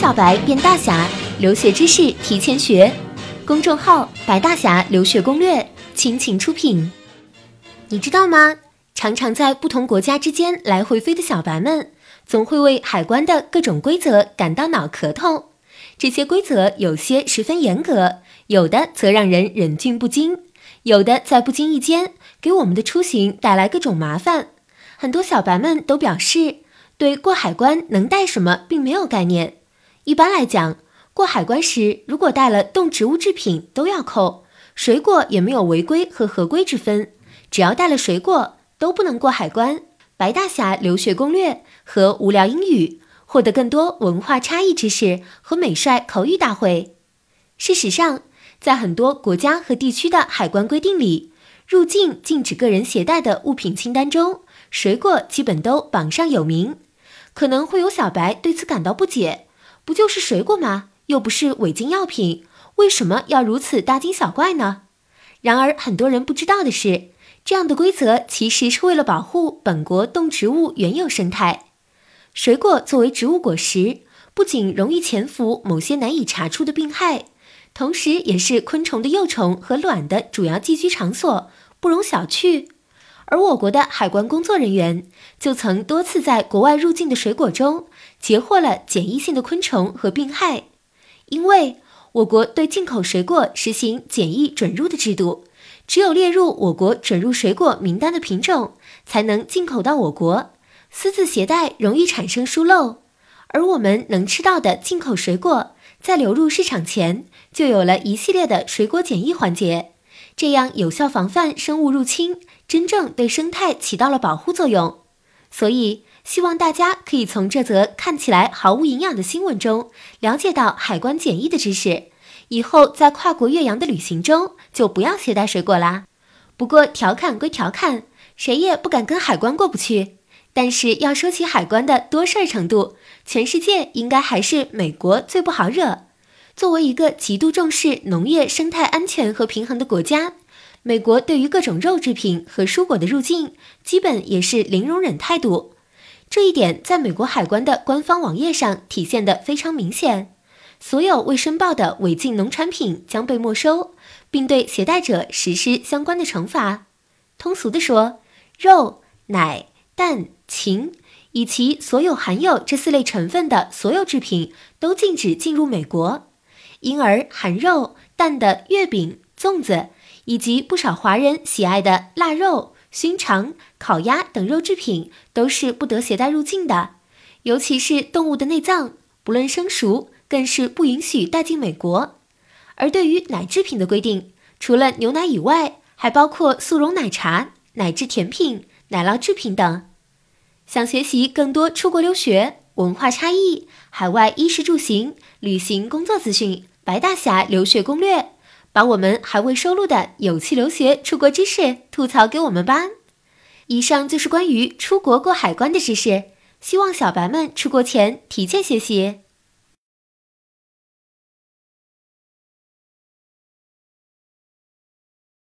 小白变大侠，留学知识提前学。公众号“白大侠留学攻略”倾情出品。你知道吗？常常在不同国家之间来回飞的小白们，总会为海关的各种规则感到脑壳痛。这些规则有些十分严格，有的则让人忍俊不禁，有的在不经意间给我们的出行带来各种麻烦。很多小白们都表示，对过海关能带什么并没有概念。一般来讲，过海关时如果带了动植物制品都要扣，水果也没有违规和合规之分，只要带了水果都不能过海关。白大侠留学攻略和无聊英语，获得更多文化差异知识和美帅口语大会。事实上，在很多国家和地区的海关规定里，入境禁止个人携带的物品清单中，水果基本都榜上有名。可能会有小白对此感到不解。不就是水果吗？又不是违禁药品，为什么要如此大惊小怪呢？然而，很多人不知道的是，这样的规则其实是为了保护本国动植物原有生态。水果作为植物果实，不仅容易潜伏某些难以查出的病害，同时也是昆虫的幼虫和卵的主要寄居场所，不容小觑。而我国的海关工作人员就曾多次在国外入境的水果中截获了检疫性的昆虫和病害，因为我国对进口水果实行检疫准入的制度，只有列入我国准入水果名单的品种才能进口到我国，私自携带容易产生疏漏。而我们能吃到的进口水果，在流入市场前就有了一系列的水果检疫环节，这样有效防范生物入侵。真正对生态起到了保护作用，所以希望大家可以从这则看起来毫无营养的新闻中了解到海关检疫的知识。以后在跨国越洋的旅行中就不要携带水果啦。不过调侃归调侃，谁也不敢跟海关过不去。但是要说起海关的多事儿程度，全世界应该还是美国最不好惹。作为一个极度重视农业生态安全和平衡的国家。美国对于各种肉制品和蔬果的入境，基本也是零容忍态度。这一点在美国海关的官方网页上体现的非常明显。所有未申报的违禁农产品将被没收，并对携带者实施相关的惩罚。通俗地说，肉、奶、蛋、禽以及所有含有这四类成分的所有制品都禁止进入美国。因而，含肉、蛋的月饼、粽子。以及不少华人喜爱的腊肉、熏肠、烤鸭等肉制品都是不得携带入境的，尤其是动物的内脏，不论生熟，更是不允许带进美国。而对于奶制品的规定，除了牛奶以外，还包括速溶奶茶、奶制甜品、奶酪制品等。想学习更多出国留学、文化差异、海外衣食住行、旅行工作资讯，白大侠留学攻略。把我们还未收录的有趣留学出国知识吐槽给我们吧。以上就是关于出国过海关的知识，希望小白们出国前提前学习。